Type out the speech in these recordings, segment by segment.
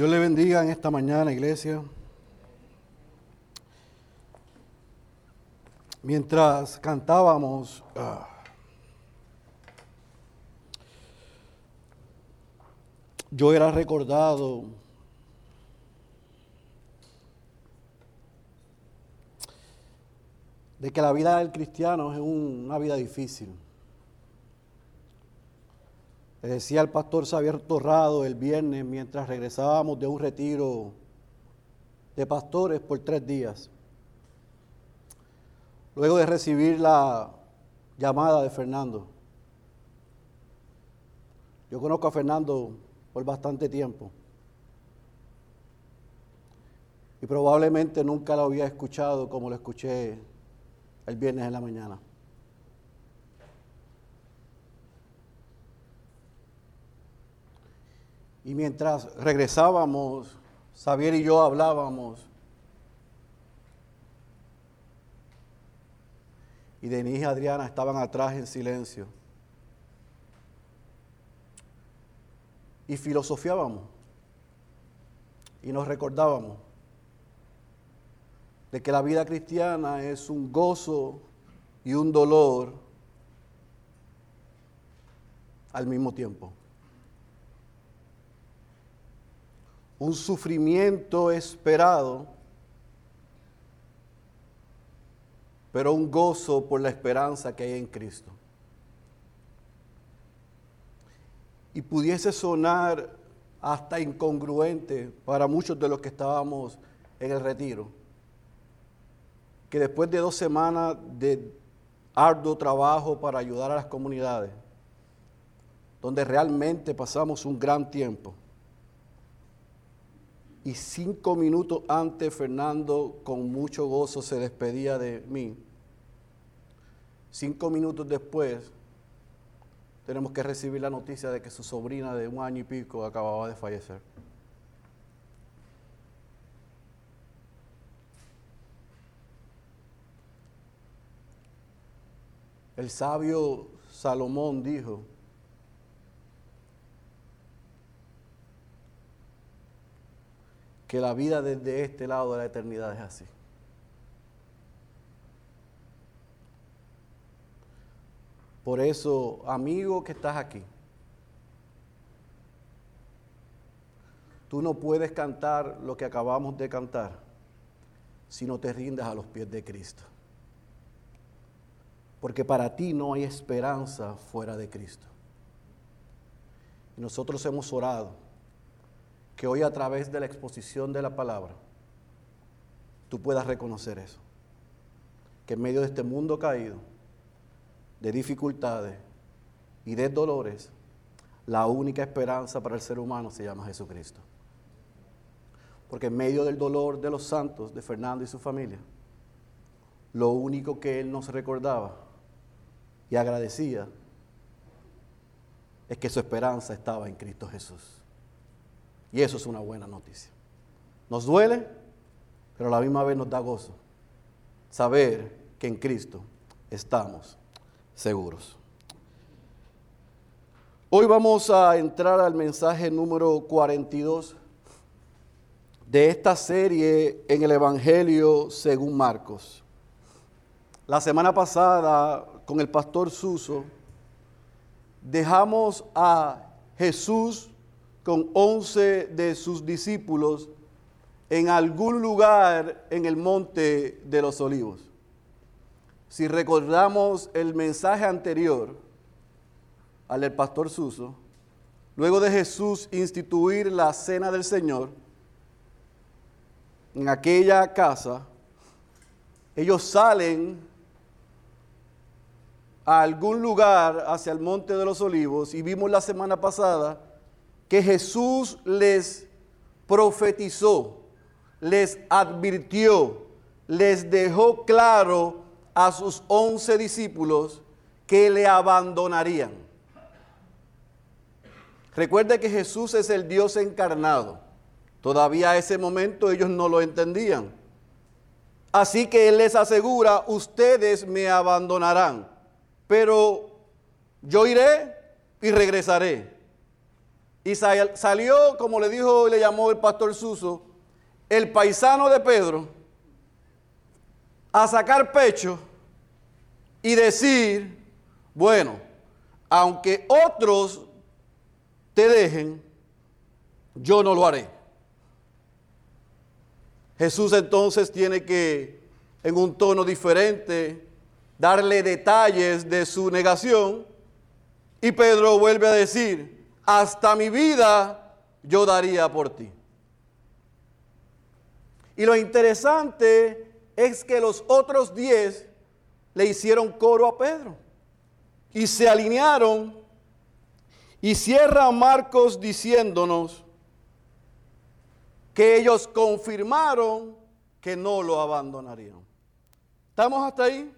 Dios le bendiga en esta mañana, iglesia. Mientras cantábamos, ah, yo era recordado de que la vida del cristiano es una vida difícil. Le decía el pastor Xavier Torrado el viernes mientras regresábamos de un retiro de pastores por tres días. Luego de recibir la llamada de Fernando. Yo conozco a Fernando por bastante tiempo. Y probablemente nunca lo había escuchado como lo escuché el viernes en la mañana. Y mientras regresábamos, Xavier y yo hablábamos. Y Denise y Adriana estaban atrás en silencio. Y filosofiábamos. Y nos recordábamos de que la vida cristiana es un gozo y un dolor al mismo tiempo. Un sufrimiento esperado, pero un gozo por la esperanza que hay en Cristo. Y pudiese sonar hasta incongruente para muchos de los que estábamos en el retiro que después de dos semanas de arduo trabajo para ayudar a las comunidades, donde realmente pasamos un gran tiempo, y cinco minutos antes Fernando con mucho gozo se despedía de mí, cinco minutos después tenemos que recibir la noticia de que su sobrina de un año y pico acababa de fallecer. El sabio Salomón dijo, que la vida desde este lado de la eternidad es así. Por eso, amigo que estás aquí, tú no puedes cantar lo que acabamos de cantar si no te rindes a los pies de Cristo porque para ti no hay esperanza fuera de Cristo. Y nosotros hemos orado que hoy a través de la exposición de la palabra tú puedas reconocer eso. Que en medio de este mundo caído, de dificultades y de dolores, la única esperanza para el ser humano se llama Jesucristo. Porque en medio del dolor de los santos, de Fernando y su familia, lo único que él nos recordaba y agradecía es que su esperanza estaba en Cristo Jesús. Y eso es una buena noticia. Nos duele, pero a la misma vez nos da gozo saber que en Cristo estamos seguros. Hoy vamos a entrar al mensaje número 42 de esta serie en el Evangelio según Marcos. La semana pasada con el pastor Suso, dejamos a Jesús con once de sus discípulos en algún lugar en el monte de los olivos. Si recordamos el mensaje anterior al del pastor Suso, luego de Jesús instituir la cena del Señor, en aquella casa, ellos salen a algún lugar hacia el monte de los olivos y vimos la semana pasada que Jesús les profetizó, les advirtió, les dejó claro a sus once discípulos que le abandonarían. Recuerde que Jesús es el Dios encarnado. Todavía a ese momento ellos no lo entendían. Así que Él les asegura, ustedes me abandonarán pero yo iré y regresaré. Y salió, como le dijo y le llamó el pastor Suso, el paisano de Pedro, a sacar pecho y decir, bueno, aunque otros te dejen, yo no lo haré. Jesús entonces tiene que, en un tono diferente, darle detalles de su negación. Y Pedro vuelve a decir, hasta mi vida yo daría por ti. Y lo interesante es que los otros diez le hicieron coro a Pedro y se alinearon y cierra Marcos diciéndonos que ellos confirmaron que no lo abandonarían. ¿Estamos hasta ahí?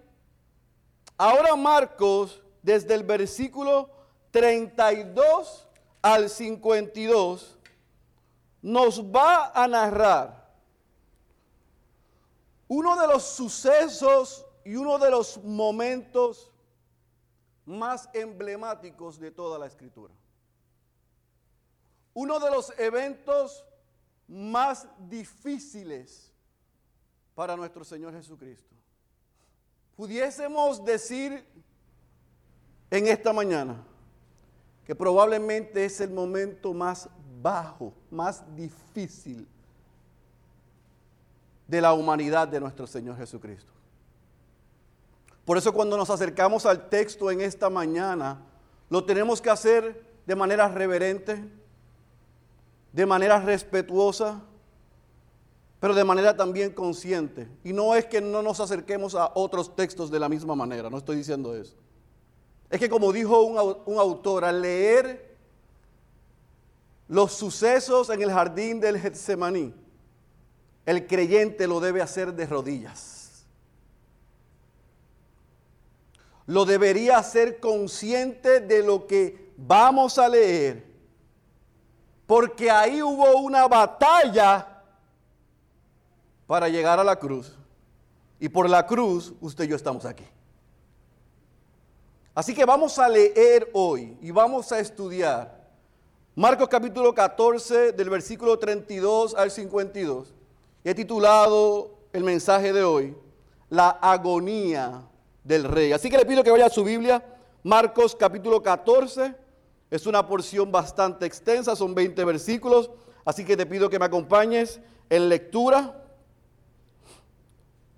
Ahora Marcos, desde el versículo 32 al 52, nos va a narrar uno de los sucesos y uno de los momentos más emblemáticos de toda la escritura. Uno de los eventos más difíciles para nuestro Señor Jesucristo. Pudiésemos decir en esta mañana que probablemente es el momento más bajo, más difícil de la humanidad de nuestro Señor Jesucristo. Por eso cuando nos acercamos al texto en esta mañana, lo tenemos que hacer de manera reverente, de manera respetuosa, pero de manera también consciente. Y no es que no nos acerquemos a otros textos de la misma manera, no estoy diciendo eso. Es que como dijo un, autor, al leer los sucesos en el jardín del Getsemaní, el creyente lo debe hacer de rodillas lo debería ser consciente de lo que vamos a leer, porque ahí hubo una batalla para llegar a la cruz, y por la cruz usted y yo estamos aquí. Así que vamos a leer hoy y vamos a estudiar Marcos capítulo 14 del versículo 32 al 52. He titulado el mensaje de hoy, La agonía del rey. Así que le pido que vaya a su Biblia, Marcos capítulo 14. Es una porción bastante extensa, son 20 versículos. Así que te pido que me acompañes en lectura.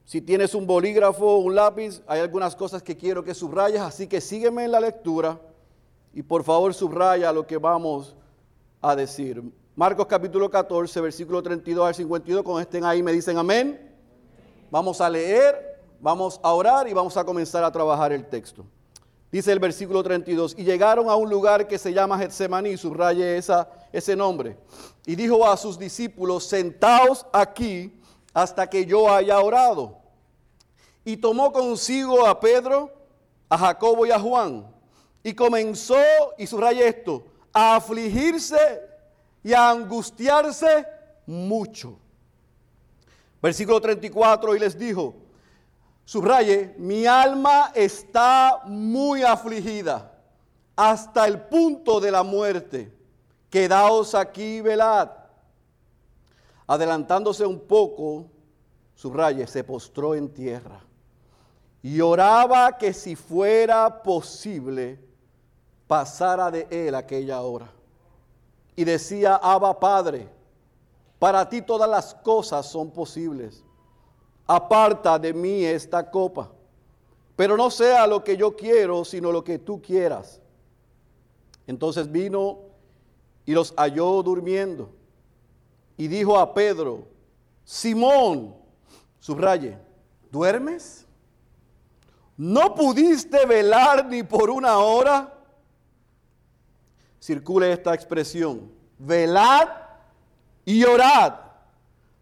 Si tienes un bolígrafo un lápiz, hay algunas cosas que quiero que subrayes, así que sígueme en la lectura y por favor subraya lo que vamos a decir. Marcos capítulo 14, versículo 32 al 52, cuando estén ahí me dicen amén. Vamos a leer Vamos a orar y vamos a comenzar a trabajar el texto. Dice el versículo 32, y llegaron a un lugar que se llama Getsemaní, subraye esa, ese nombre, y dijo a sus discípulos, sentaos aquí hasta que yo haya orado. Y tomó consigo a Pedro, a Jacobo y a Juan, y comenzó, y subraye esto, a afligirse y a angustiarse mucho. Versículo 34, y les dijo, Subraye, mi alma está muy afligida hasta el punto de la muerte. Quedaos aquí, velad. Adelantándose un poco, subraye, se postró en tierra y oraba que si fuera posible pasara de él aquella hora. Y decía, Abba Padre, para ti todas las cosas son posibles aparta de mí esta copa, pero no sea lo que yo quiero, sino lo que tú quieras. Entonces vino y los halló durmiendo y dijo a Pedro, Simón, subraye, ¿duermes? ¿No pudiste velar ni por una hora? Circule esta expresión, velad y orad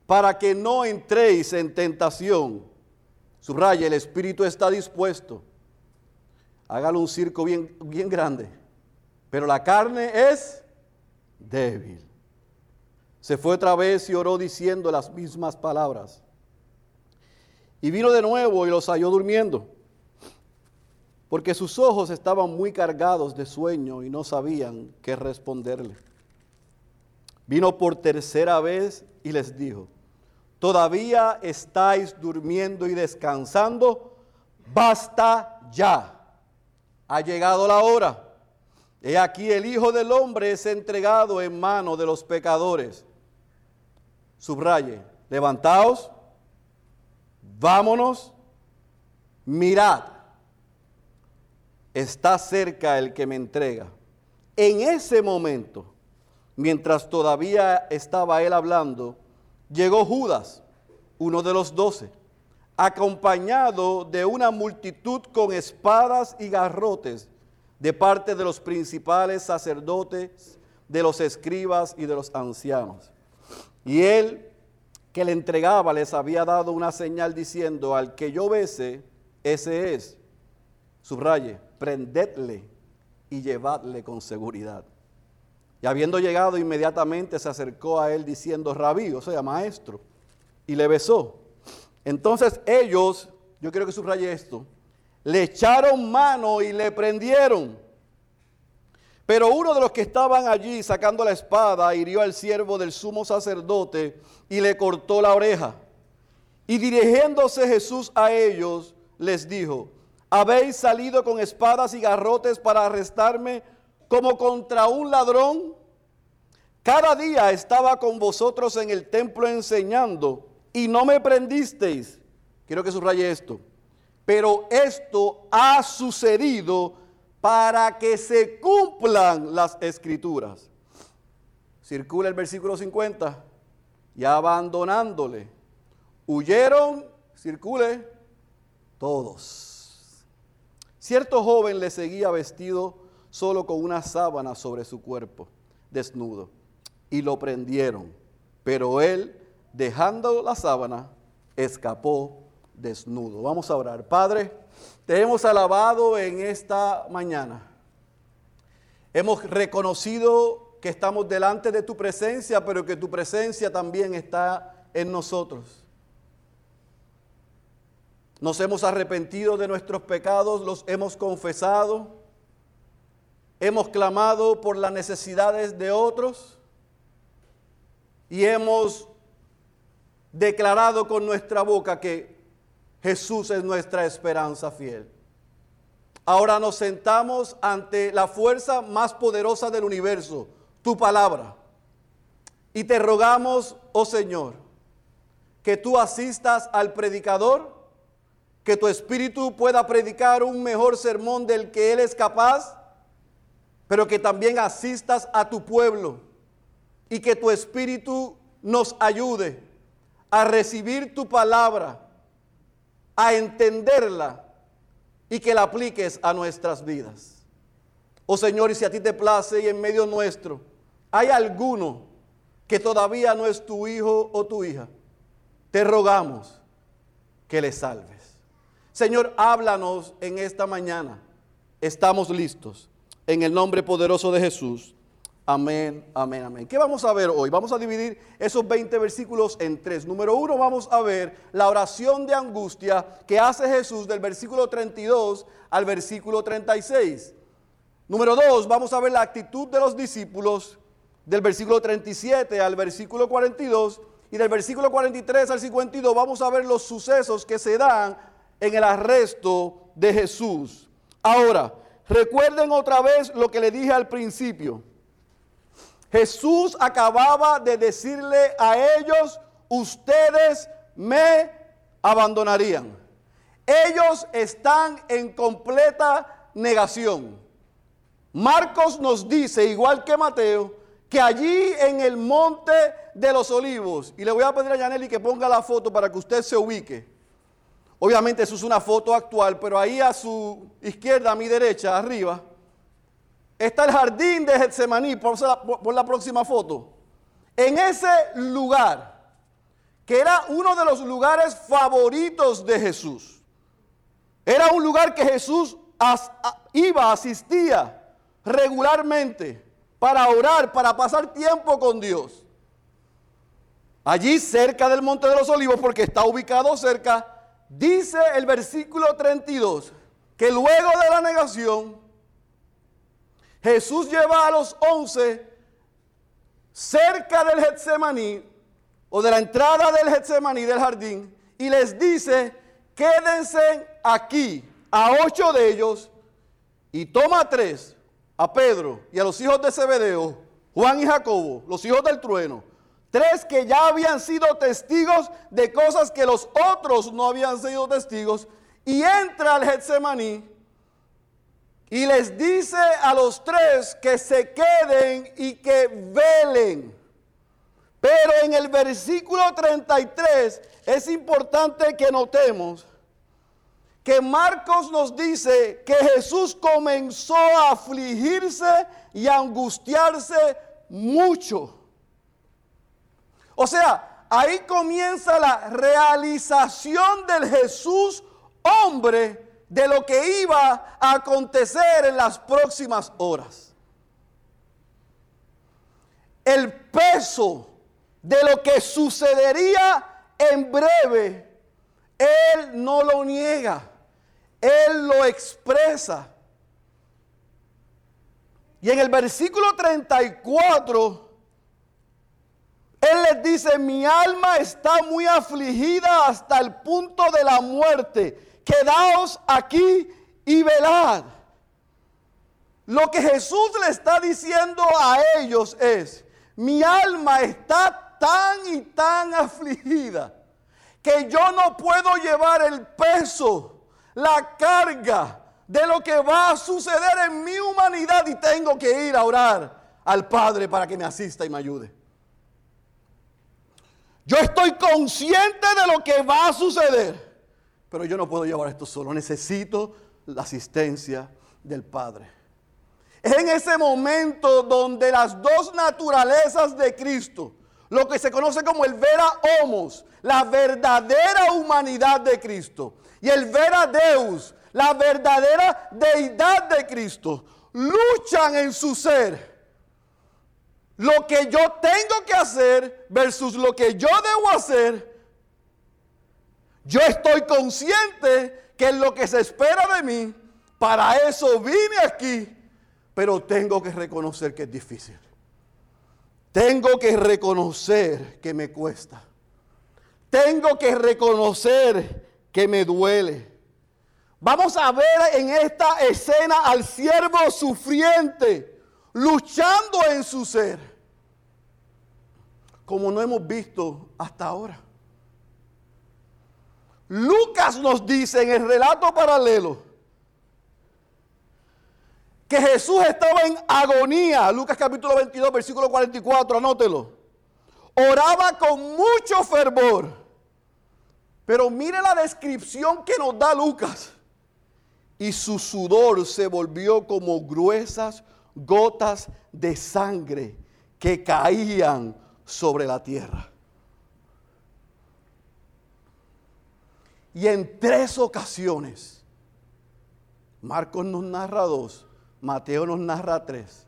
para que no entréis en tentación. Subraya, el espíritu está dispuesto. Hágalo un circo bien, bien grande. Pero la carne es débil. Se fue otra vez y oró diciendo las mismas palabras. Y vino de nuevo y los halló durmiendo, porque sus ojos estaban muy cargados de sueño y no sabían qué responderle. Vino por tercera vez y les dijo, todavía estáis durmiendo y descansando, basta ya. Ha llegado la hora. He aquí el Hijo del Hombre es entregado en mano de los pecadores. Subraye, levantaos, vámonos, mirad, está cerca el que me entrega. En ese momento, mientras todavía estaba él hablando, llegó Judas, uno de los doce, acompañado de una multitud con espadas y garrotes de parte de los principales sacerdotes, de los escribas y de los ancianos. Y él que le entregaba les había dado una señal diciendo, al que yo bese, ese es. Subraye, prendedle y llevadle con seguridad. Y habiendo llegado inmediatamente se acercó a él diciendo, rabí, o sea, maestro, y le besó. Entonces ellos, yo quiero que subraye esto, le echaron mano y le prendieron. Pero uno de los que estaban allí sacando la espada hirió al siervo del sumo sacerdote y le cortó la oreja. Y dirigiéndose Jesús a ellos, les dijo, ¿habéis salido con espadas y garrotes para arrestarme como contra un ladrón? Cada día estaba con vosotros en el templo enseñando y no me prendisteis. Quiero que subraye esto. Pero esto ha sucedido para que se cumplan las escrituras. Circula el versículo 50. Y abandonándole, huyeron, circule, todos. Cierto joven le seguía vestido solo con una sábana sobre su cuerpo, desnudo, y lo prendieron. Pero él, dejando la sábana, escapó desnudo. Vamos a orar. Padre, te hemos alabado en esta mañana. Hemos reconocido que estamos delante de tu presencia, pero que tu presencia también está en nosotros. Nos hemos arrepentido de nuestros pecados, los hemos confesado, hemos clamado por las necesidades de otros y hemos declarado con nuestra boca que Jesús es nuestra esperanza fiel. Ahora nos sentamos ante la fuerza más poderosa del universo, tu palabra. Y te rogamos, oh Señor, que tú asistas al predicador que tu espíritu pueda predicar un mejor sermón del que Él es capaz, pero que también asistas a tu pueblo y que tu espíritu nos ayude a recibir tu palabra, a entenderla y que la apliques a nuestras vidas. Oh Señor, y si a ti te place y en medio nuestro hay alguno que todavía no es tu hijo o tu hija, te rogamos que le salves. Señor, háblanos en esta mañana. Estamos listos. En el nombre poderoso de Jesús. Amén, amén, amén. ¿Qué vamos a ver hoy? Vamos a dividir esos 20 versículos en tres. Número uno, vamos a ver la oración de angustia que hace Jesús del versículo 32 al versículo 36. Número dos, vamos a ver la actitud de los discípulos del versículo 37 al versículo 42. Y del versículo 43 al 52 vamos a ver los sucesos que se dan en el arresto de Jesús. Ahora, recuerden otra vez lo que le dije al principio. Jesús acababa de decirle a ellos, ustedes me abandonarían. Ellos están en completa negación. Marcos nos dice, igual que Mateo, que allí en el monte de los olivos, y le voy a pedir a Yaneli que ponga la foto para que usted se ubique. Obviamente eso es una foto actual, pero ahí a su izquierda, a mi derecha, arriba, está el jardín de Getsemaní, por la, próxima foto. En ese lugar, que era uno de los lugares favoritos de Jesús, era un lugar que Jesús iba, asistía regularmente para orar, para pasar tiempo con Dios. Allí cerca del Monte de los Olivos, porque está ubicado cerca Dice el versículo 32 que luego de la negación, Jesús lleva a los once cerca del Getsemaní o de la entrada del Getsemaní del jardín y les dice, quédense aquí a ocho de ellos y toma tres, a Pedro y a los hijos de Zebedeo, Juan y Jacobo, los hijos del trueno, tres que ya habían sido testigos de cosas que los otros no habían sido testigos, y entra al Getsemaní y les dice a los tres que se queden y que velen. Pero en el versículo 33 es importante que notemos que Marcos nos dice que Jesús comenzó a afligirse y a angustiarse mucho. O sea, ahí comienza la realización del Jesús hombre de lo que iba a acontecer en las próximas horas. El peso de lo que sucedería en breve, Él no lo niega, Él lo expresa. Y en el versículo 34, Él les dice, mi alma está muy afligida hasta el punto de la muerte. Quedaos aquí y velad. Lo que Jesús le está diciendo a ellos es, mi alma está tan y tan afligida que yo no puedo llevar el peso, la carga de lo que va a suceder en mi humanidad y tengo que ir a orar al Padre para que me asista y me ayude. Yo estoy consciente de lo que va a suceder, pero yo no puedo llevar esto solo, necesito la asistencia del Padre. Es en ese momento donde las dos naturalezas de Cristo, lo que se conoce como el vera homos, la verdadera humanidad de Cristo, y el vera deus, la verdadera deidad de Cristo, luchan en su ser. Lo que yo tengo que hacer versus lo que yo debo hacer. Yo estoy consciente que es lo que se espera de mí, para eso vine aquí, pero tengo que reconocer que es difícil. Tengo que reconocer que me cuesta. Tengo que reconocer que me duele. Vamos a ver en esta escena al siervo sufriente luchando en su ser, como no hemos visto hasta ahora. Lucas nos dice en el relato paralelo que Jesús estaba en agonía. Lucas capítulo 22, versículo 44, anótelo. Oraba con mucho fervor. Pero mire la descripción que nos da Lucas. Y su sudor se volvió como gruesas gotas de sangre que caían sobre la tierra. Y en tres ocasiones, Marcos nos narra dos, Mateo nos narra tres.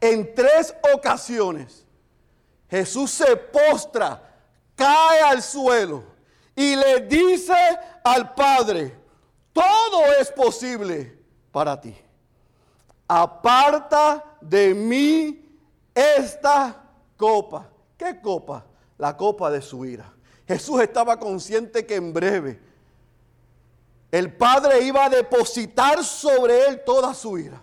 En tres ocasiones Jesús se postra, cae al suelo y le dice al Padre, todo es posible para ti. Aparta de mí esta copa. ¿Qué copa? La copa de su ira. Jesús estaba consciente que en breve el Padre iba a depositar sobre él toda su ira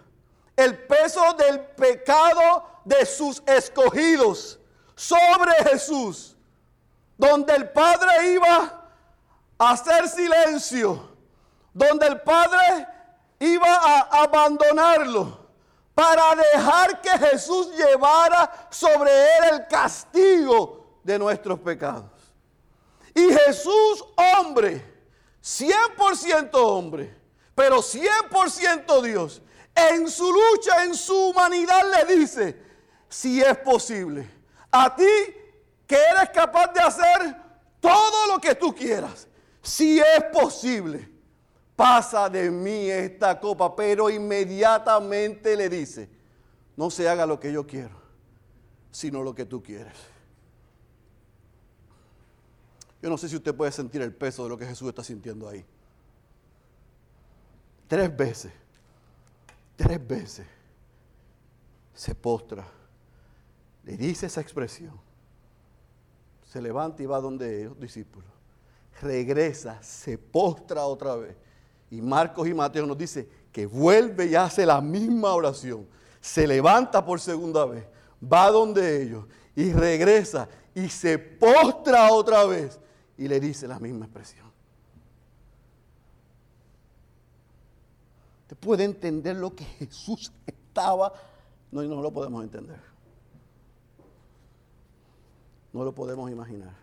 el peso del pecado de sus escogidos sobre Jesús, donde el Padre iba a hacer silencio, donde el Padre iba a abandonarlo para dejar que Jesús llevara sobre él el castigo de nuestros pecados. Y Jesús, hombre, 100% hombre, pero 100% Dios, en su lucha, en su humanidad le dice, si es posible, a ti que eres capaz de hacer todo lo que tú quieras, si es posible, pasa de mí esta copa, pero inmediatamente le dice, no se haga lo que yo quiero, sino lo que tú quieres. Yo no sé si usted puede sentir el peso de lo que Jesús está sintiendo ahí. Tres veces tres veces se postra le dice esa expresión, se levanta y va donde los discípulos, regresa, se postra otra vez. Y Marcos y Mateo nos dice que vuelve y hace la misma oración, se levanta por segunda vez, va donde ellos y regresa y se postra otra vez y le dice la misma expresión. Usted puede entender lo que Jesús estaba, no, no lo podemos entender. No lo podemos imaginar.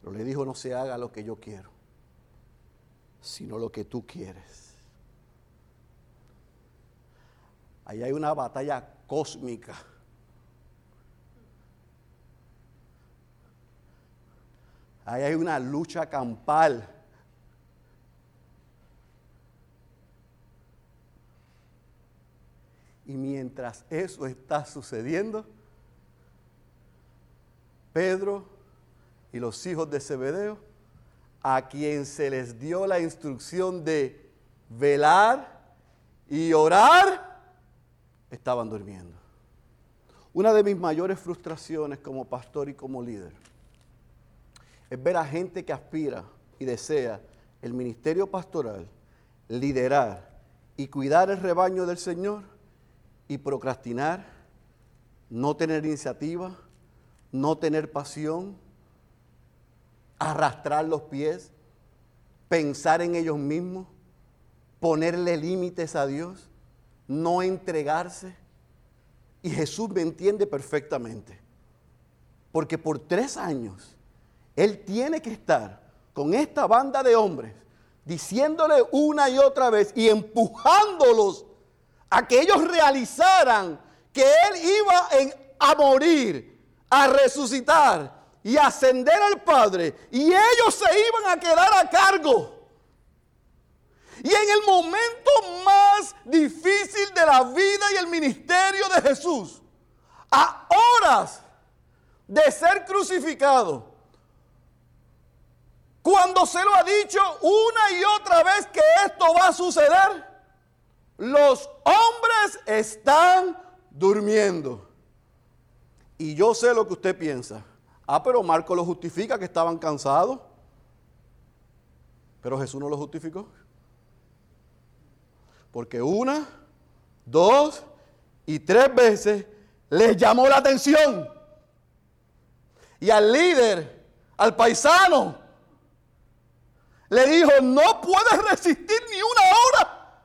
Pero le dijo, no se haga lo que yo quiero, sino lo que tú quieres. Ahí hay una batalla cósmica Ahí hay una lucha campal. Y mientras eso está sucediendo, Pedro y los hijos de Zebedeo, a quien se les dio la instrucción de velar y orar, estaban durmiendo. Una de mis mayores frustraciones como pastor y como líder es ver a gente que aspira y desea el ministerio pastoral, liderar y cuidar el rebaño del Señor y procrastinar, no tener iniciativa, no tener pasión, arrastrar los pies, pensar en ellos mismos, ponerle límites a Dios, no entregarse. Y Jesús me entiende perfectamente, porque por tres años él tiene que estar con esta banda de hombres diciéndole una y otra vez y empujándolos a que ellos realizaran que Él iba a morir, a resucitar y ascender al Padre. Y ellos se iban a quedar a cargo. Y en el momento más difícil de la vida y el ministerio de Jesús, a horas de ser crucificado, cuando se lo ha dicho una y otra vez que esto va a suceder, los hombres están durmiendo. Y yo sé lo que usted piensa. Ah, pero Marco lo justifica que estaban cansados. Pero Jesús no lo justificó. Porque una, dos y tres veces les llamó la atención. Y al líder, al paisano, le dijo, no puedes resistir ni una hora.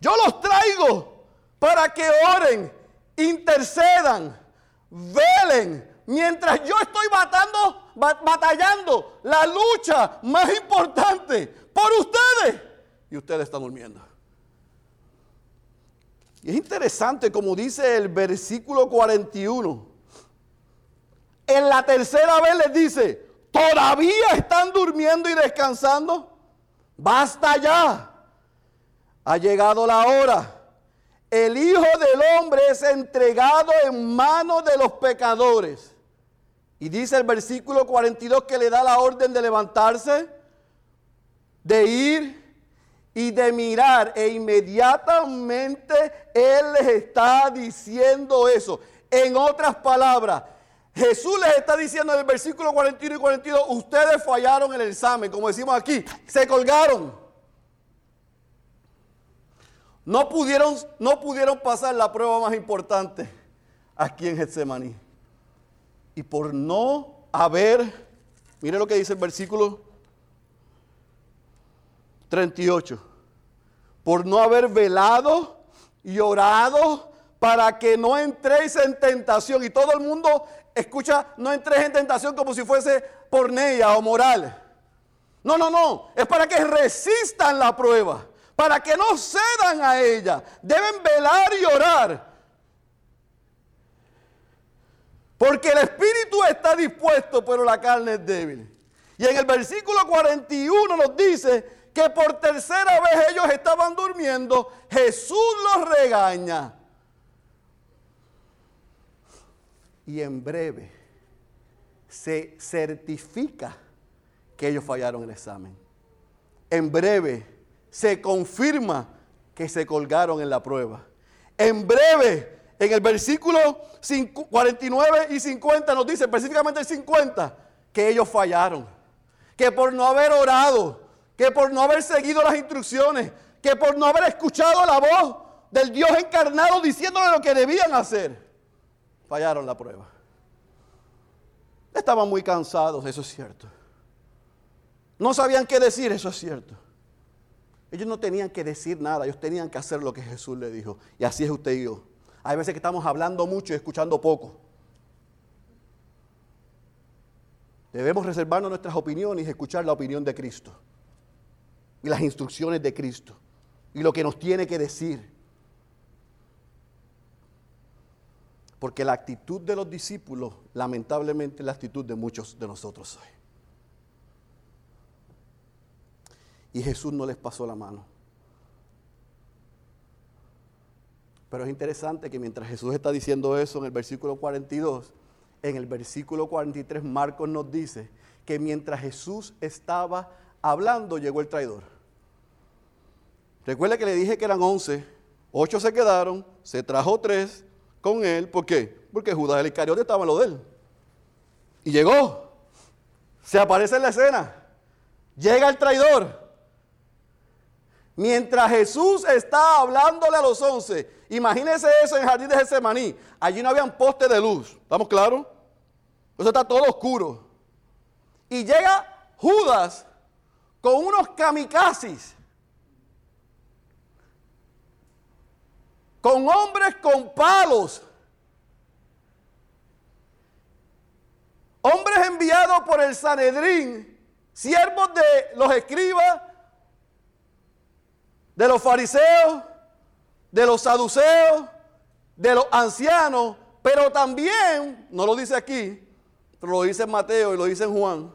Yo los traigo para que oren, intercedan, velen, mientras yo estoy batando, batallando la lucha más importante por ustedes. Y ustedes están durmiendo. Y es interesante como dice el versículo 41 en la tercera vez les dice, ¿todavía están durmiendo y descansando? Basta ya. Ha llegado la hora. El Hijo del Hombre es entregado en manos de los pecadores. Y dice el versículo 42 que le da la orden de levantarse, de ir y de mirar. E inmediatamente Él les está diciendo eso. En otras palabras, Jesús les está diciendo en el versículo 41 y 42, ustedes fallaron el examen, como decimos aquí, se colgaron. No pudieron, no pudieron pasar la prueba más importante aquí en Getsemaní. Y por no haber, mire lo que dice el versículo 38, por no haber velado y orado para que no entréis en tentación. Y todo el mundo escucha, no entres en tentación como si fuese pornea o moral. No, no, no. Es para que resistan la prueba. Para que no cedan a ella. Deben velar y orar. Porque el espíritu está dispuesto, pero la carne es débil. Y en el versículo 41 nos dice que por tercera vez ellos estaban durmiendo. Jesús los regaña. y en breve se certifica que ellos fallaron el examen. En breve se confirma que se colgaron en la prueba. En breve, en el versículo 49 y 50 nos dice, específicamente el 50, que ellos fallaron. Que por no haber orado, que por no haber seguido las instrucciones, que por no haber escuchado la voz del Dios encarnado diciéndole lo que debían hacer, fallaron la prueba. Estaban muy cansados, eso es cierto. No sabían qué decir, eso es cierto. Ellos no tenían que decir nada, ellos tenían que hacer lo que Jesús le dijo. Y así es usted y yo. Hay veces que estamos hablando mucho y escuchando poco. Debemos reservarnos nuestras opiniones y escuchar la opinión de Cristo. Y las instrucciones de Cristo. Y lo que nos tiene que decir. Porque la actitud de los discípulos, lamentablemente, es la actitud de muchos de nosotros hoy. Y Jesús no les pasó la mano. Pero es interesante que mientras Jesús está diciendo eso en el versículo 42, en el versículo 43 Marcos nos dice que mientras Jesús estaba hablando llegó el traidor. Recuerda que le dije que eran 11, 8 se quedaron, se trajo 3 con él. ¿Por qué? Porque Judas el Iscariote estaba en lo de él. Y llegó. Se aparece en la escena. Llega el traidor. Mientras Jesús está hablándole a los once, imagínense eso en el jardín de Getsemaní. Allí no habían postes de luz. ¿Estamos claros? Eso está todo oscuro. Y llega Judas con unos kamikazes. Con hombres con palos. Hombres enviados por el Sanedrín, siervos de los escribas de los fariseos, de los saduceos, de los ancianos, pero también, no lo dice aquí, pero lo dice en Mateo y lo dice en Juan,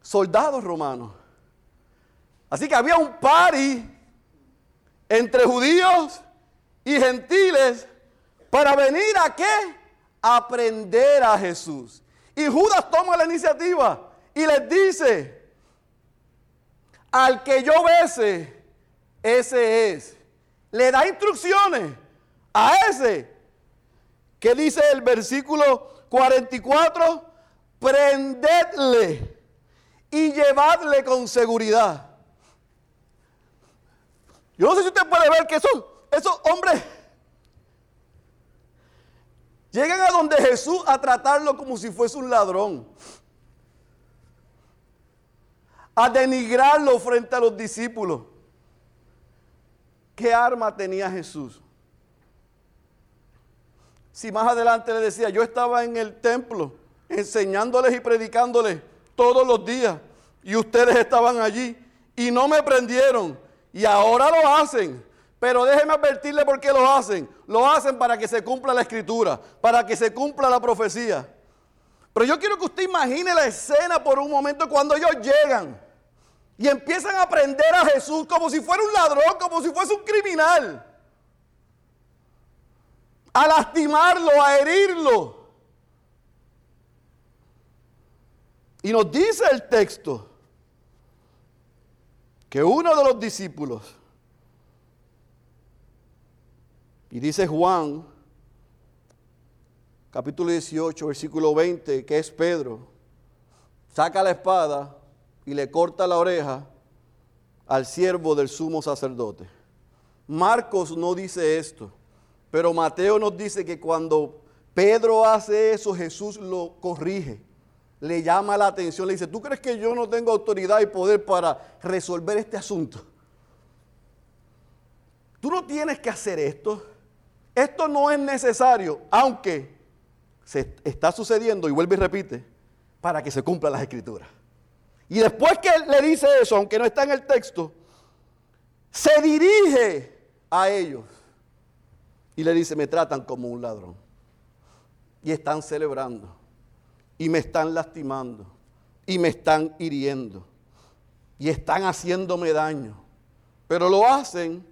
soldados romanos. Así que había un pari entre judíos y gentiles para venir a qué? aprender a Jesús. Y Judas toma la iniciativa y les dice, al que yo bese, ese es. Le da instrucciones a ese. que dice el versículo 44? Prendedle y llevadle con seguridad. Yo no sé si usted puede ver que esos, esos hombres llegan a donde Jesús a tratarlo como si fuese un ladrón. A denigrarlo frente a los discípulos. ¿Qué arma tenía Jesús? Si más adelante le decía, yo estaba en el templo enseñándoles y predicándoles todos los días y ustedes estaban allí y no me prendieron y ahora lo hacen. Pero déjenme advertirle por qué lo hacen. Lo hacen para que se cumpla la escritura, para que se cumpla la profecía. Pero yo quiero que usted imagine la escena por un momento cuando ellos llegan. Y empiezan a aprender a Jesús como si fuera un ladrón, como si fuese un criminal. A lastimarlo, a herirlo. Y nos dice el texto que uno de los discípulos, y dice Juan, capítulo 18, versículo 20, que es Pedro, saca la espada y le corta la oreja al siervo del sumo sacerdote. Marcos no dice esto, pero Mateo nos dice que cuando Pedro hace eso, Jesús lo corrige, le llama la atención, le dice, ¿tú crees que yo no tengo autoridad y poder para resolver este asunto? Tú no tienes que hacer esto. Esto no es necesario, aunque se está sucediendo, y vuelve y repite, para que se cumplan las escrituras. Y después que le dice eso, aunque no está en el texto, se dirige a ellos y le dice, me tratan como un ladrón. Y están celebrando. Y me están lastimando. Y me están hiriendo. Y están haciéndome daño. Pero lo hacen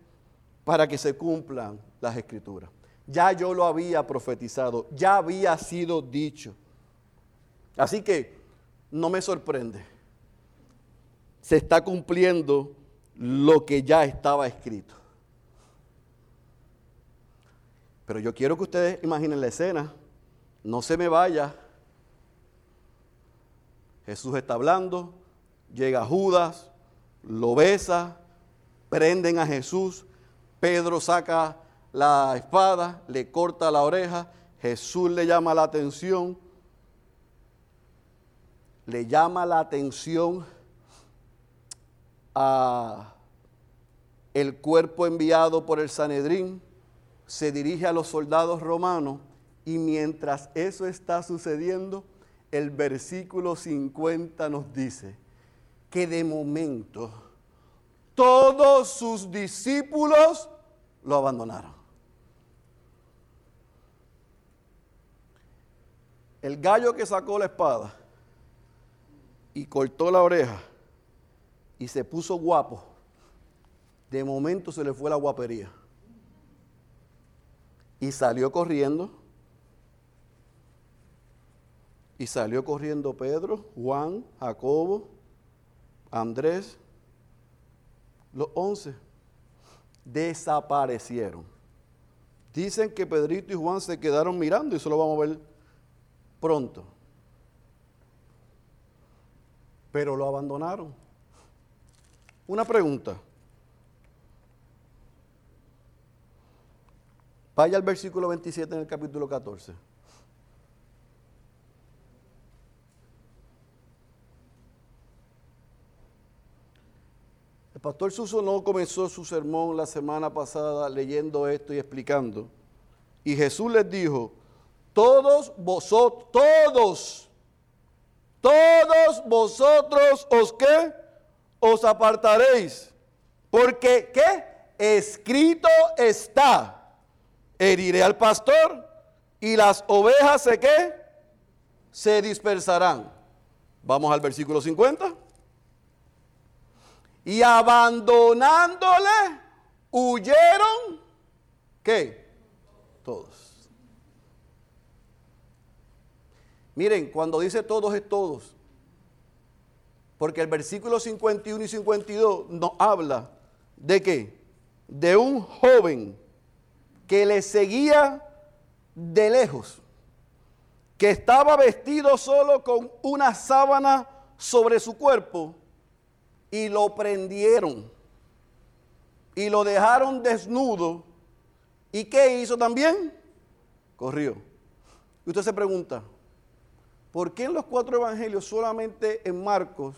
para que se cumplan las escrituras. Ya yo lo había profetizado. Ya había sido dicho. Así que no me sorprende. Se está cumpliendo lo que ya estaba escrito. Pero yo quiero que ustedes imaginen la escena. No se me vaya. Jesús está hablando, llega Judas, lo besa, prenden a Jesús, Pedro saca la espada, le corta la oreja, Jesús le llama la atención, le llama la atención a el cuerpo enviado por el Sanedrín, se dirige a los soldados romanos y mientras eso está sucediendo, el versículo 50 nos dice que de momento todos sus discípulos lo abandonaron. El gallo que sacó la espada y cortó la oreja y se puso guapo, de momento se le fue la guapería. Y salió corriendo. Y salió corriendo Pedro, Juan, Jacobo, Andrés, los once. Desaparecieron. Dicen que Pedrito y Juan se quedaron mirando y eso lo vamos a ver pronto. Pero lo abandonaron. Una pregunta. Vaya al versículo 27 en el capítulo 14. El pastor Suso no comenzó su sermón la semana pasada leyendo esto y explicando. Y Jesús les dijo, todos vosotros, todos, todos vosotros os qué? Os apartaréis. Porque ¿qué? Escrito está. Heriré al pastor y las ovejas se qué? Se dispersarán. Vamos al versículo 50. Y abandonándole, huyeron, ¿qué? Todos. Miren, cuando dice todos es todos. Porque el versículo 51 y 52 nos habla de qué? De un joven que le seguía de lejos, que estaba vestido solo con una sábana sobre su cuerpo y lo prendieron y lo dejaron desnudo. ¿Y qué hizo también? Corrió. Y usted se pregunta, ¿Por qué en los cuatro evangelios solamente en Marcos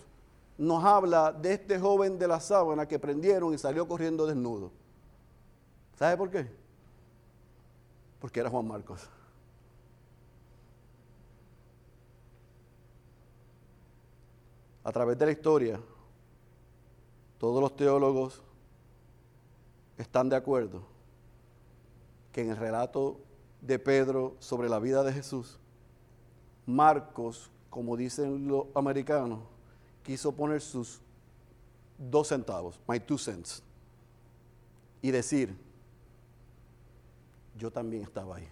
nos habla de este joven de la sábana que prendieron y salió corriendo desnudo? ¿Sabe por qué? Porque era Juan Marcos. A través de la historia, todos los teólogos están de acuerdo que en el relato de Pedro sobre la vida de Jesús, Marcos, como dicen los americanos, quiso poner sus dos centavos, my two cents, y decir, yo también estaba ahí.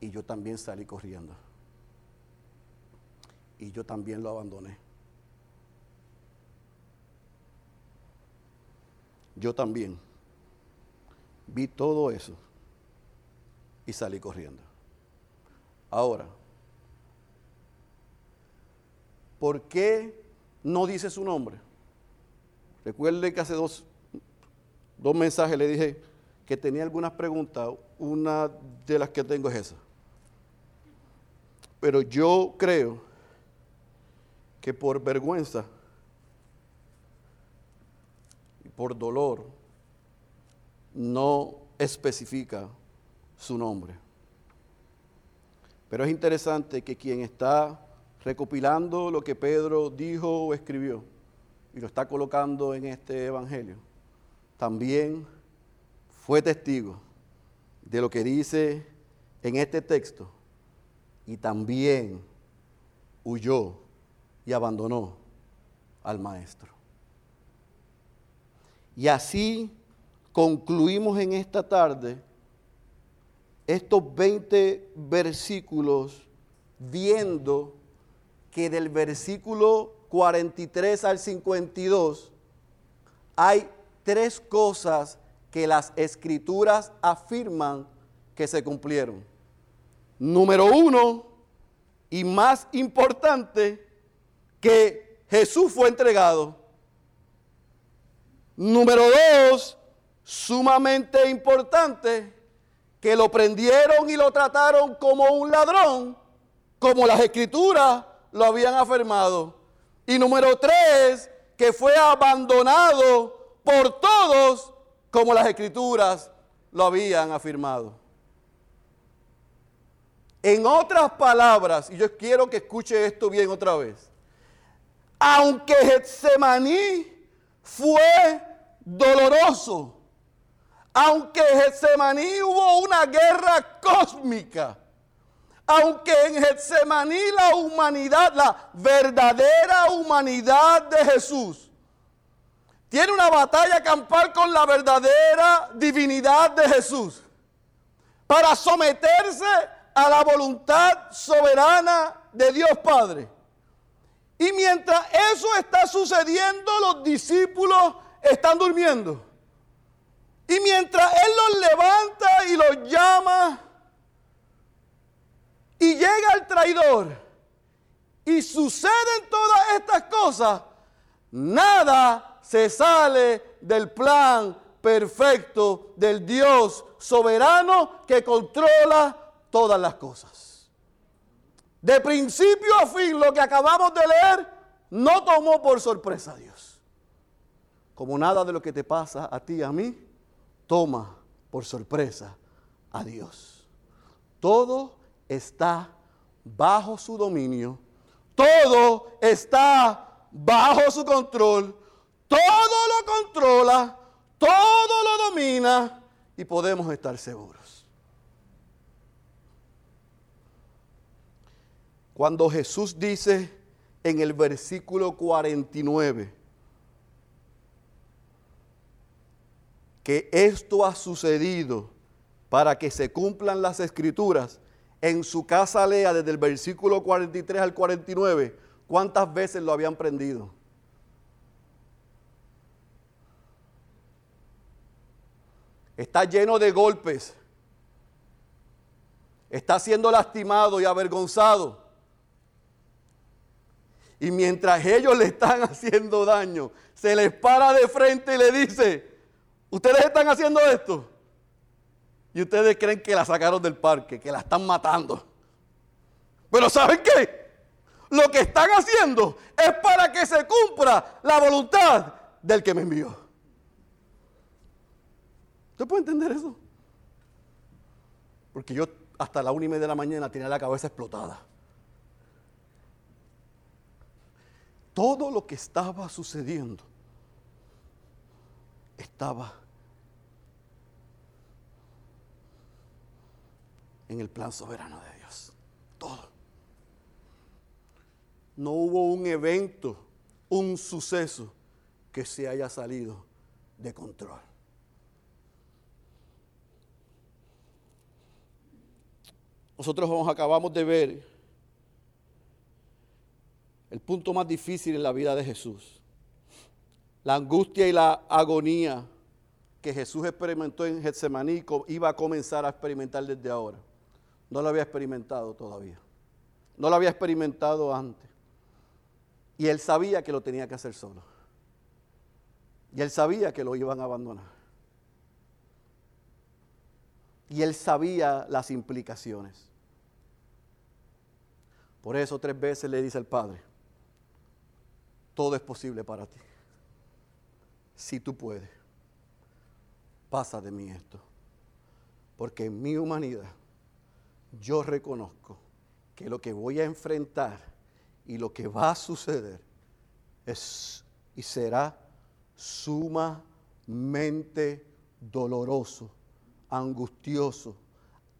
Y yo también salí corriendo. Y yo también lo abandoné. Yo también vi todo eso y salí corriendo. Ahora, ¿por qué no dice su nombre? Recuerde que hace dos, dos mensajes le dije que tenía algunas preguntas. Una de las que tengo es esa. Pero yo creo que por vergüenza y por dolor no especifica su nombre. Pero es interesante que quien está recopilando lo que Pedro dijo o escribió y lo está colocando en este Evangelio, también fue testigo de lo que dice en este texto y también huyó y abandonó al maestro. Y así concluimos en esta tarde estos 20 versículos viendo que del versículo 43 al 52 hay tres cosas que las escrituras afirman que se cumplieron. Número uno, y más importante, que Jesús fue entregado. Número dos, sumamente importante, que lo prendieron y lo trataron como un ladrón, como las escrituras lo habían afirmado. Y número tres, que fue abandonado por todos como las escrituras lo habían afirmado. En otras palabras, y yo quiero que escuche esto bien otra vez, aunque Getsemaní fue doloroso, aunque Getsemaní hubo una guerra cósmica, aunque en Getsemaní la humanidad, la verdadera humanidad de Jesús, tiene una batalla campal con la verdadera divinidad de Jesús para someterse a la voluntad soberana de Dios Padre. Y mientras eso está sucediendo, los discípulos están durmiendo. Y mientras Él los levanta y los llama, y llega el traidor, y suceden todas estas cosas, nada se sale del plan perfecto del Dios soberano que controla todas las cosas. De principio a fin, lo que acabamos de leer no tomó por sorpresa a Dios. Como nada de lo que te pasa a ti y a mí, toma por sorpresa a Dios. Todo está bajo su dominio, todo está bajo su control, todo lo controla, todo lo domina y podemos estar seguros. Cuando Jesús dice en el versículo 49 que esto ha sucedido para que se cumplan las escrituras, en su casa lea desde el versículo 43 al 49 cuántas veces lo habían prendido. Está lleno de golpes. Está siendo lastimado y avergonzado. Y mientras ellos le están haciendo daño, se les para de frente y le dice, ustedes están haciendo esto. Y ustedes creen que la sacaron del parque, que la están matando. Pero ¿saben qué? Lo que están haciendo es para que se cumpla la voluntad del que me envió. ¿Usted puede entender eso? Porque yo hasta la una y media de la mañana tenía la cabeza explotada. todo lo que estaba sucediendo estaba en el plan soberano de Dios. Todo. No hubo un evento, un suceso que se haya salido de control. Nosotros acabamos de ver el punto más difícil en la vida de Jesús. La angustia y la agonía que Jesús experimentó en Getsemaní iba a comenzar a experimentar desde ahora. No lo había experimentado todavía. No lo había experimentado antes. Y él sabía que lo tenía que hacer solo. Y él sabía que lo iban a abandonar. Y él sabía las implicaciones. Por eso tres veces le dice al Padre, todo es posible para ti. Si tú puedes, pasa de mí esto. Porque en mi humanidad yo reconozco que lo que voy a enfrentar y lo que va a suceder es y será sumamente doloroso, angustioso,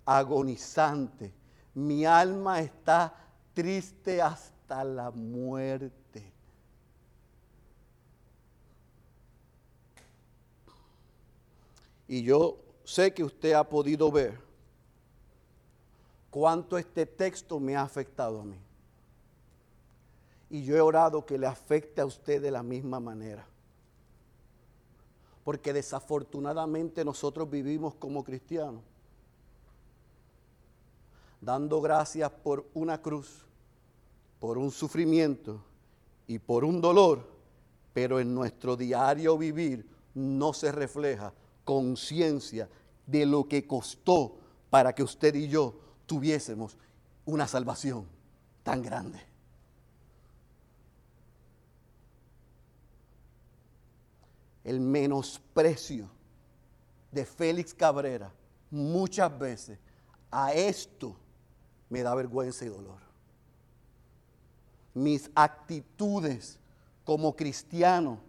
agonizante. Mi alma está triste hasta la muerte. Y yo sé que usted ha podido ver cuánto este texto me ha afectado a mí. Y yo he orado que le afecte a usted de la misma manera. Porque desafortunadamente nosotros vivimos como cristianos, dando gracias por una cruz, por un sufrimiento y por un dolor, pero en nuestro diario vivir no se refleja conciencia de lo que costó para que usted y yo tuviésemos una salvación tan grande. El menosprecio de Félix Cabrera muchas veces a esto me da vergüenza y dolor. Mis actitudes como cristiano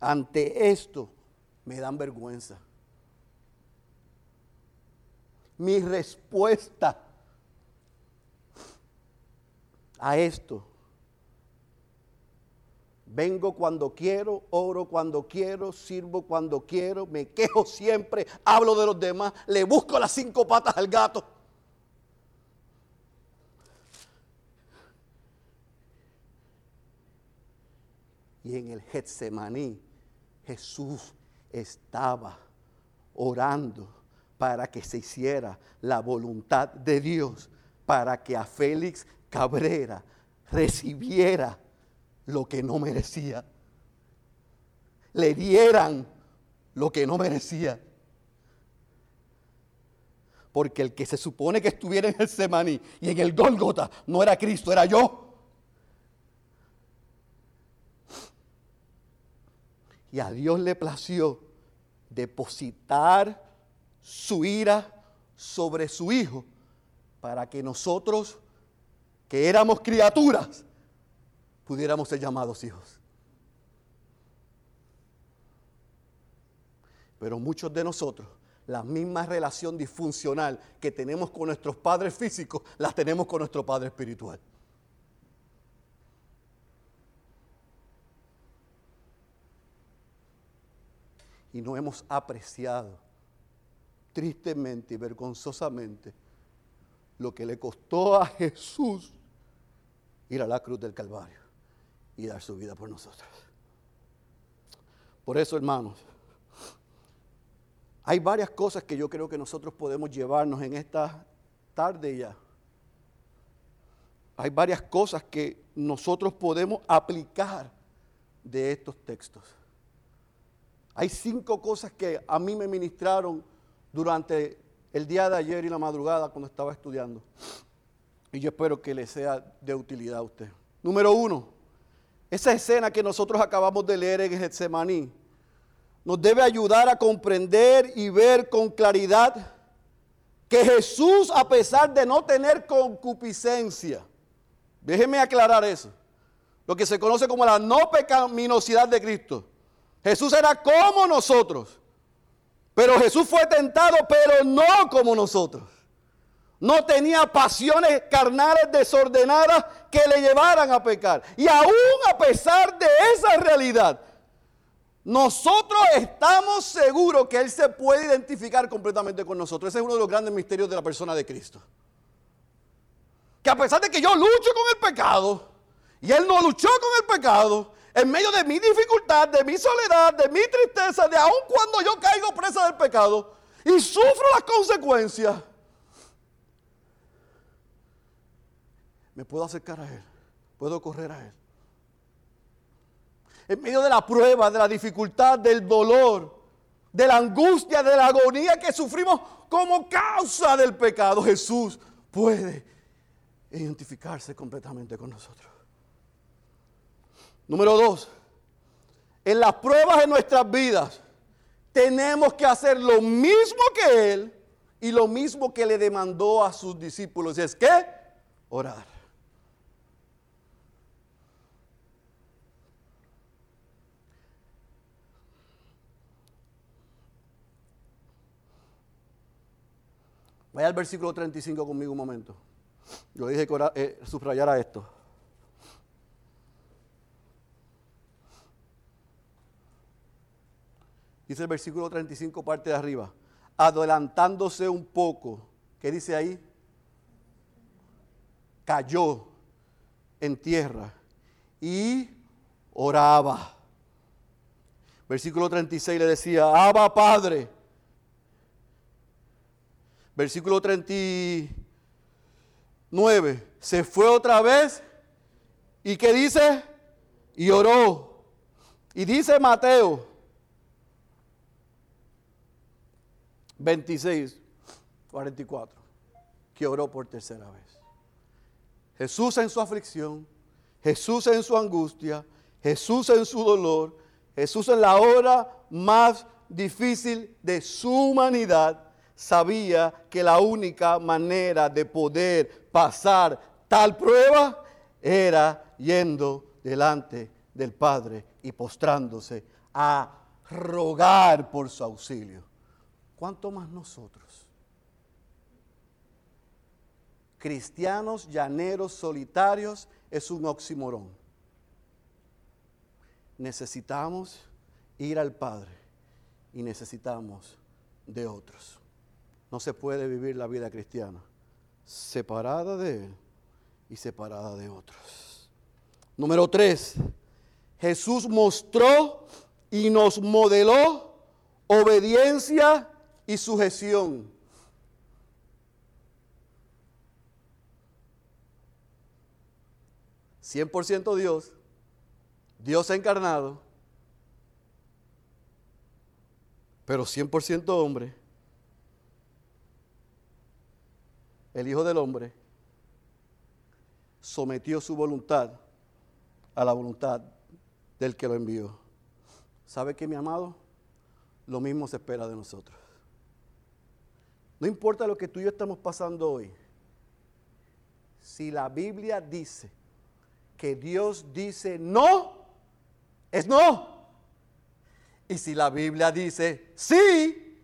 ante esto me dan vergüenza mi respuesta a esto. Vengo cuando quiero, oro cuando quiero, sirvo cuando quiero, me quejo siempre, hablo de los demás, le busco las cinco patas al gato. Y en el Getsemaní Jesús estaba orando para que se hiciera la voluntad de Dios, para que a Félix Cabrera recibiera lo que no merecía, le dieran lo que no merecía. Porque el que se supone que estuviera en el Semaní y en el Gólgota no era Cristo, era yo. Y a Dios le plació depositar su ira sobre su Hijo para que nosotros, que éramos criaturas, pudiéramos ser llamados hijos. Pero muchos de nosotros, la misma relación disfuncional que tenemos con nuestros padres físicos, la tenemos con nuestro Padre espiritual. Y no hemos apreciado tristemente y vergonzosamente lo que le costó a Jesús ir a la cruz del Calvario y dar su vida por nosotros. Por eso, hermanos, hay varias cosas que yo creo que nosotros podemos llevarnos en esta tarde ya. Hay varias cosas que nosotros podemos aplicar de estos textos. Hay cinco cosas que a mí me ministraron durante el día de ayer y la madrugada cuando estaba estudiando. Y yo espero que le sea de utilidad a usted. Número uno, esa escena que nosotros acabamos de leer en Getsemaní nos debe ayudar a comprender y ver con claridad que Jesús, a pesar de no tener concupiscencia, déjeme aclarar eso, lo que se conoce como la no pecaminosidad de Cristo. Jesús era como nosotros. Pero Jesús fue tentado, pero no como nosotros. No tenía pasiones carnales desordenadas que le llevaran a pecar. Y aún a pesar de esa realidad, nosotros estamos seguros que Él se puede identificar completamente con nosotros. Ese es uno de los grandes misterios de la persona de Cristo. Que a pesar de que yo lucho con el pecado, y Él no luchó con el pecado, en medio de mi dificultad, de mi soledad, de mi tristeza, de aun cuando yo caigo presa del pecado y sufro las consecuencias, me puedo acercar a Él, puedo correr a Él. En medio de la prueba, de la dificultad, del dolor, de la angustia, de la agonía que sufrimos como causa del pecado, Jesús puede identificarse completamente con nosotros. Número dos, en las pruebas de nuestras vidas tenemos que hacer lo mismo que Él y lo mismo que le demandó a sus discípulos. es que orar. Vaya al versículo 35 conmigo un momento. Yo dije que eh, subrayara esto. Dice el versículo 35, parte de arriba. Adelantándose un poco. ¿Qué dice ahí? Cayó en tierra y oraba. Versículo 36 le decía, Abba Padre. Versículo 39, se fue otra vez y ¿qué dice? Y oró. Y dice Mateo 26, 44, que oró por tercera vez. Jesús en su aflicción, Jesús en su angustia, Jesús en su dolor, Jesús en la hora más difícil de su humanidad, sabía que la única manera de poder pasar tal prueba era yendo delante del Padre y postrándose a rogar por su auxilio. ¿Cuánto más nosotros? Cristianos llaneros solitarios es un oxímoron. Necesitamos ir al Padre y necesitamos de otros. No se puede vivir la vida cristiana separada de Él y separada de otros. Número tres, Jesús mostró y nos modeló obediencia y sujeción. Cien por ciento Dios, Dios encarnado, pero 100% hombre, el Hijo del Hombre, sometió su voluntad a la voluntad del que lo envió. ¿Sabe qué, mi amado? Lo mismo se espera de nosotros. No importa lo que tú y yo estamos pasando hoy. Si la Biblia dice que Dios dice no, es no. Y si la Biblia dice sí,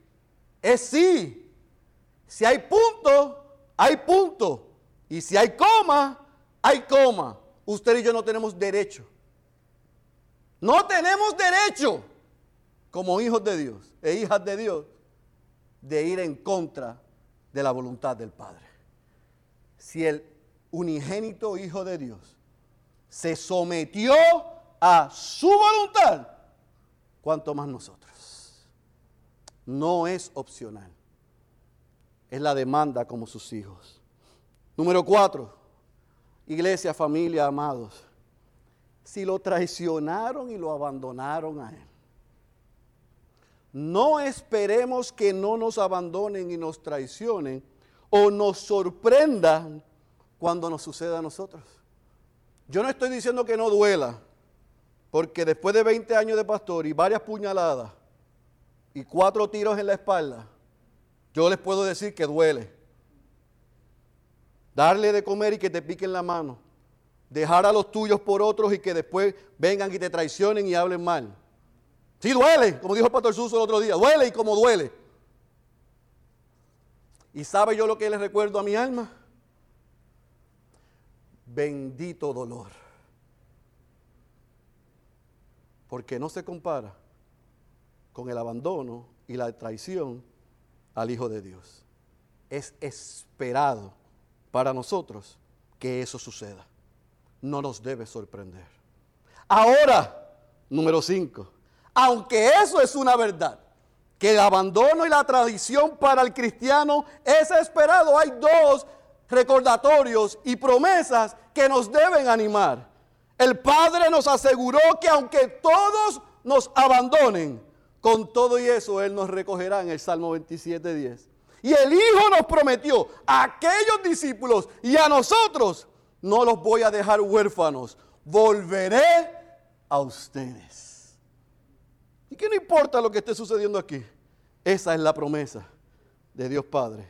es sí. Si hay punto, hay punto. Y si hay coma, hay coma. Usted y yo no tenemos derecho. No tenemos derecho como hijos de Dios e hijas de Dios de ir en contra de la voluntad del Padre. Si el unigénito Hijo de Dios se sometió a su voluntad, cuanto más nosotros. No es opcional. Es la demanda como sus hijos. Número cuatro, iglesia, familia, amados. Si lo traicionaron y lo abandonaron a Él, no esperemos que no nos abandonen y nos traicionen o nos sorprendan cuando nos suceda a nosotros. Yo no estoy diciendo que no duela, porque después de 20 años de pastor y varias puñaladas y cuatro tiros en la espalda, yo les puedo decir que duele. Darle de comer y que te piquen la mano. Dejar a los tuyos por otros y que después vengan y te traicionen y hablen mal. Sí, duele, como dijo el pastor Suso el otro día, duele y como duele. ¿Y sabe yo lo que le recuerdo a mi alma? Bendito dolor. Porque no se compara con el abandono y la traición al Hijo de Dios. Es esperado para nosotros que eso suceda. No nos debe sorprender. Ahora, número 5 aunque eso es una verdad, que el abandono y la tradición para el cristiano es esperado, hay dos recordatorios y promesas que nos deben animar. El Padre nos aseguró que aunque todos nos abandonen, con todo y eso Él nos recogerá en el Salmo 27, 10. Y el Hijo nos prometió a aquellos discípulos y a nosotros, no los voy a dejar huérfanos, volveré a ustedes. Que no importa lo que esté sucediendo aquí. Esa es la promesa de Dios Padre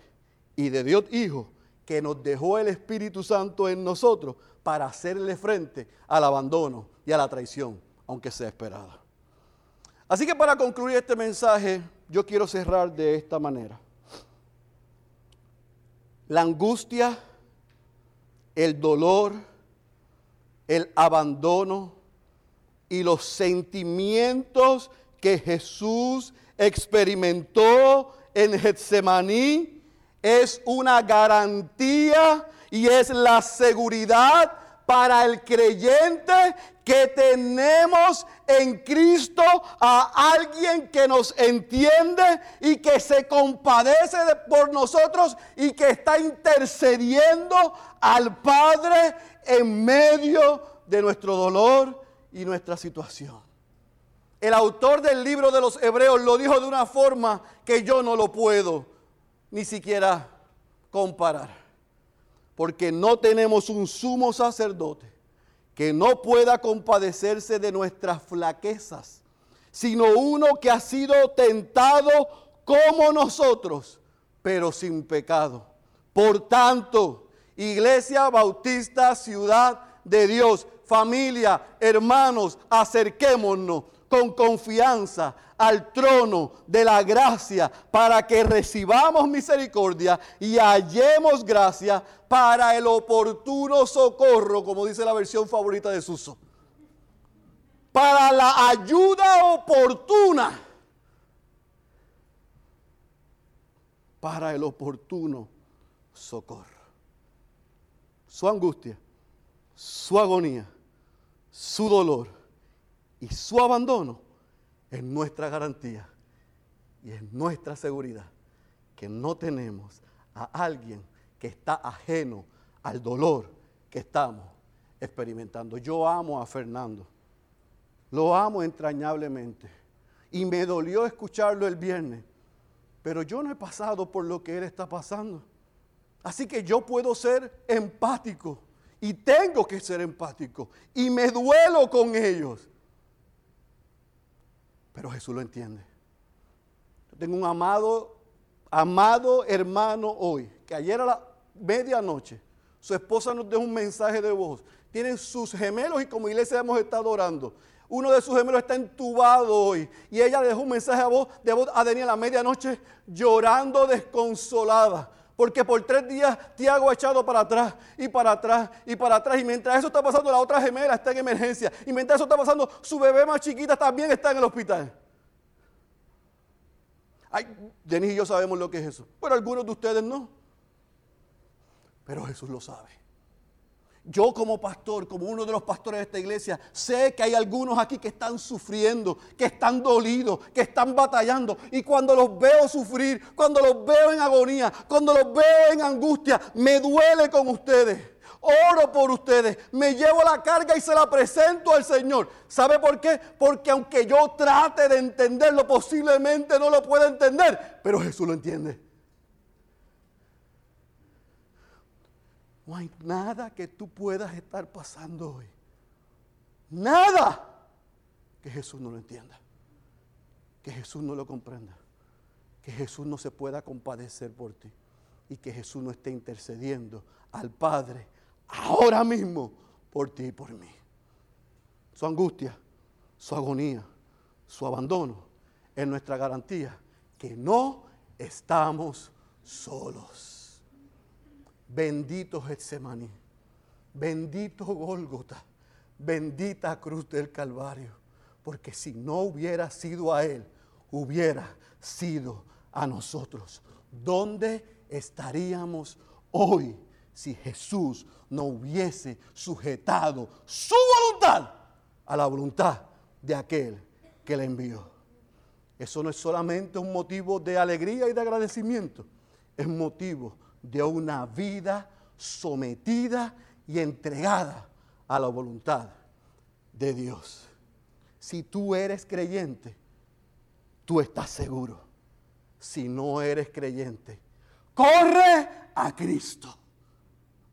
y de Dios Hijo que nos dejó el Espíritu Santo en nosotros para hacerle frente al abandono y a la traición, aunque sea esperada. Así que para concluir este mensaje, yo quiero cerrar de esta manera. La angustia, el dolor, el abandono y los sentimientos que Jesús experimentó en Getsemaní es una garantía y es la seguridad para el creyente que tenemos en Cristo a alguien que nos entiende y que se compadece por nosotros y que está intercediendo al Padre en medio de nuestro dolor y nuestra situación. El autor del libro de los Hebreos lo dijo de una forma que yo no lo puedo ni siquiera comparar porque no tenemos un sumo sacerdote que no pueda compadecerse de nuestras flaquezas, sino uno que ha sido tentado como nosotros, pero sin pecado. Por tanto, Iglesia Bautista, ciudad de Dios, familia, hermanos, acerquémonos con confianza al trono de la gracia para que recibamos misericordia y hallemos gracia para el oportuno socorro, como dice la versión favorita de Suso. Para la ayuda oportuna. Para el oportuno socorro. Su angustia, su agonía, su dolor y su abandono es nuestra garantía y es nuestra seguridad que no tenemos a alguien que está ajeno al dolor que estamos experimentando. Yo amo a Fernando, lo amo entrañablemente y me dolió escucharlo el viernes, pero yo no he pasado por lo que él está pasando. Así que yo puedo ser empático y tengo que ser empático y me duelo con ellos. Pero Jesús lo entiende. Yo tengo un amado, amado hermano hoy, que ayer a la medianoche su esposa nos dejó un mensaje de voz. Tienen sus gemelos y como iglesia hemos estado orando. Uno de sus gemelos está entubado hoy. Y ella dejó un mensaje de voz, de voz a Daniel a la medianoche llorando desconsolada porque por tres días Tiago ha echado para atrás y para atrás y para atrás. Y mientras eso está pasando, la otra gemela está en emergencia. Y mientras eso está pasando, su bebé más chiquita también está en el hospital. Ay, Denis y yo sabemos lo que es eso. Pero algunos de ustedes no. Pero Jesús lo sabe. Yo como pastor, como uno de los pastores de esta iglesia, sé que hay algunos aquí que están sufriendo, que están dolidos, que están batallando. Y cuando los veo sufrir, cuando los veo en agonía, cuando los veo en angustia, me duele con ustedes. Oro por ustedes, me llevo la carga y se la presento al Señor. ¿Sabe por qué? Porque aunque yo trate de entenderlo, posiblemente no lo pueda entender, pero Jesús lo entiende. No hay nada que tú puedas estar pasando hoy. Nada que Jesús no lo entienda. Que Jesús no lo comprenda. Que Jesús no se pueda compadecer por ti. Y que Jesús no esté intercediendo al Padre ahora mismo por ti y por mí. Su angustia, su agonía, su abandono es nuestra garantía que no estamos solos. Bendito Getsemaní, bendito Gólgota, bendita cruz del Calvario, porque si no hubiera sido a Él, hubiera sido a nosotros. ¿Dónde estaríamos hoy si Jesús no hubiese sujetado su voluntad a la voluntad de aquel que le envió? Eso no es solamente un motivo de alegría y de agradecimiento, es motivo de una vida sometida y entregada a la voluntad de Dios. Si tú eres creyente, tú estás seguro. Si no eres creyente, corre a Cristo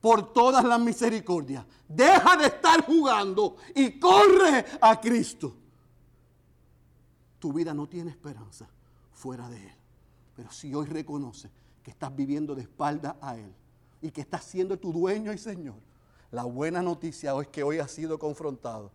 por todas las misericordias. Deja de estar jugando y corre a Cristo. Tu vida no tiene esperanza fuera de Él. Pero si hoy reconoce que estás viviendo de espalda a Él y que estás siendo tu dueño y Señor, la buena noticia es que hoy has sido confrontado,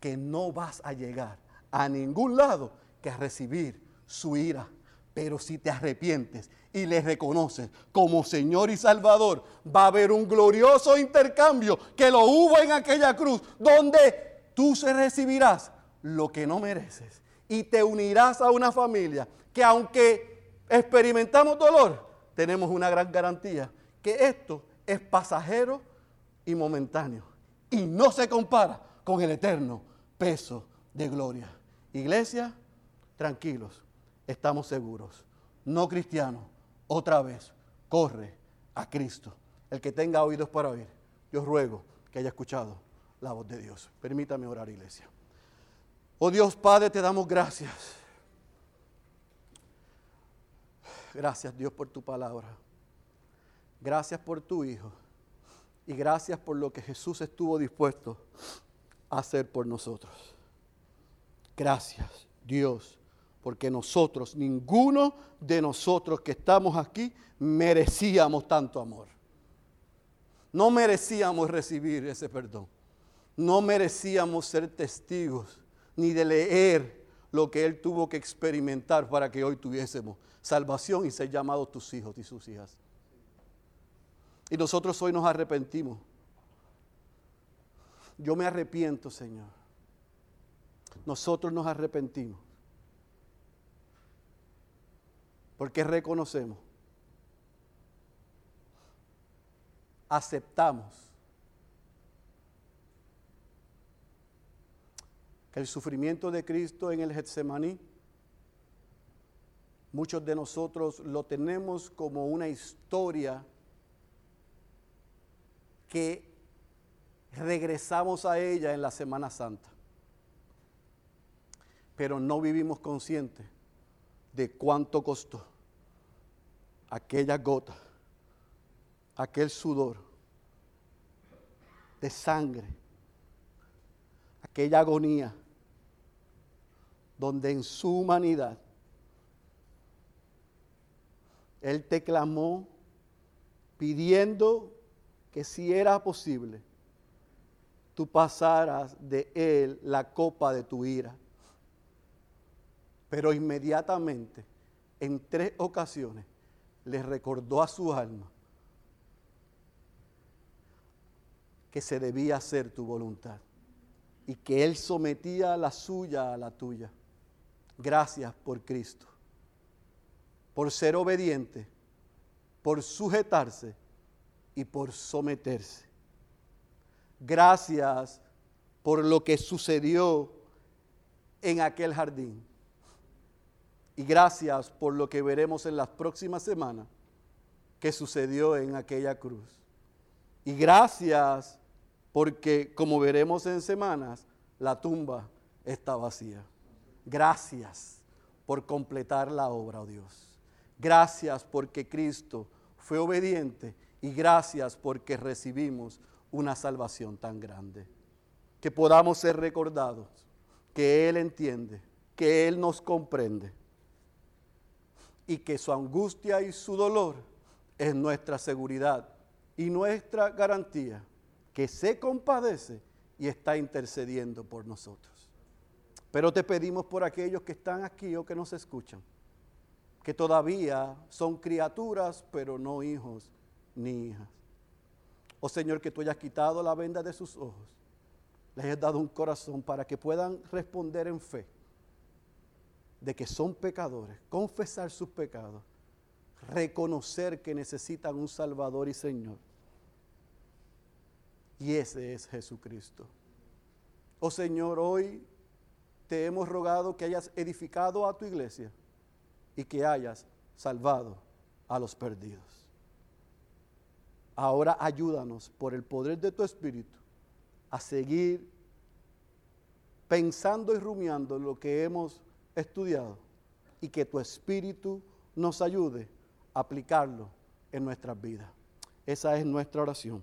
que no vas a llegar a ningún lado que a recibir su ira. Pero si te arrepientes y le reconoces como Señor y Salvador, va a haber un glorioso intercambio que lo hubo en aquella cruz, donde tú se recibirás lo que no mereces y te unirás a una familia que aunque experimentamos dolor, tenemos una gran garantía, que esto es pasajero y momentáneo y no se compara con el eterno peso de gloria. Iglesia, tranquilos, estamos seguros. No cristiano, otra vez, corre a Cristo. El que tenga oídos para oír, yo ruego que haya escuchado la voz de Dios. Permítame orar, iglesia. Oh Dios Padre, te damos gracias. Gracias Dios por tu palabra. Gracias por tu Hijo. Y gracias por lo que Jesús estuvo dispuesto a hacer por nosotros. Gracias Dios, porque nosotros, ninguno de nosotros que estamos aquí, merecíamos tanto amor. No merecíamos recibir ese perdón. No merecíamos ser testigos ni de leer lo que Él tuvo que experimentar para que hoy tuviésemos salvación y ser llamados tus hijos y sus hijas. Y nosotros hoy nos arrepentimos. Yo me arrepiento, Señor. Nosotros nos arrepentimos. Porque reconocemos, aceptamos que el sufrimiento de Cristo en el Getsemaní Muchos de nosotros lo tenemos como una historia que regresamos a ella en la Semana Santa, pero no vivimos conscientes de cuánto costó aquella gota, aquel sudor de sangre, aquella agonía, donde en su humanidad él te clamó pidiendo que si era posible, tú pasaras de Él la copa de tu ira. Pero inmediatamente, en tres ocasiones, le recordó a su alma que se debía hacer tu voluntad y que Él sometía la suya a la tuya. Gracias por Cristo por ser obediente, por sujetarse y por someterse. Gracias por lo que sucedió en aquel jardín. Y gracias por lo que veremos en las próximas semanas que sucedió en aquella cruz. Y gracias porque, como veremos en semanas, la tumba está vacía. Gracias por completar la obra, oh Dios. Gracias porque Cristo fue obediente y gracias porque recibimos una salvación tan grande. Que podamos ser recordados, que Él entiende, que Él nos comprende y que su angustia y su dolor es nuestra seguridad y nuestra garantía, que se compadece y está intercediendo por nosotros. Pero te pedimos por aquellos que están aquí o que nos escuchan que todavía son criaturas, pero no hijos ni hijas. Oh Señor, que tú hayas quitado la venda de sus ojos, les hayas dado un corazón para que puedan responder en fe de que son pecadores, confesar sus pecados, reconocer que necesitan un Salvador y Señor. Y ese es Jesucristo. Oh Señor, hoy te hemos rogado que hayas edificado a tu iglesia y que hayas salvado a los perdidos. Ahora ayúdanos por el poder de tu Espíritu a seguir pensando y rumiando lo que hemos estudiado y que tu Espíritu nos ayude a aplicarlo en nuestras vidas. Esa es nuestra oración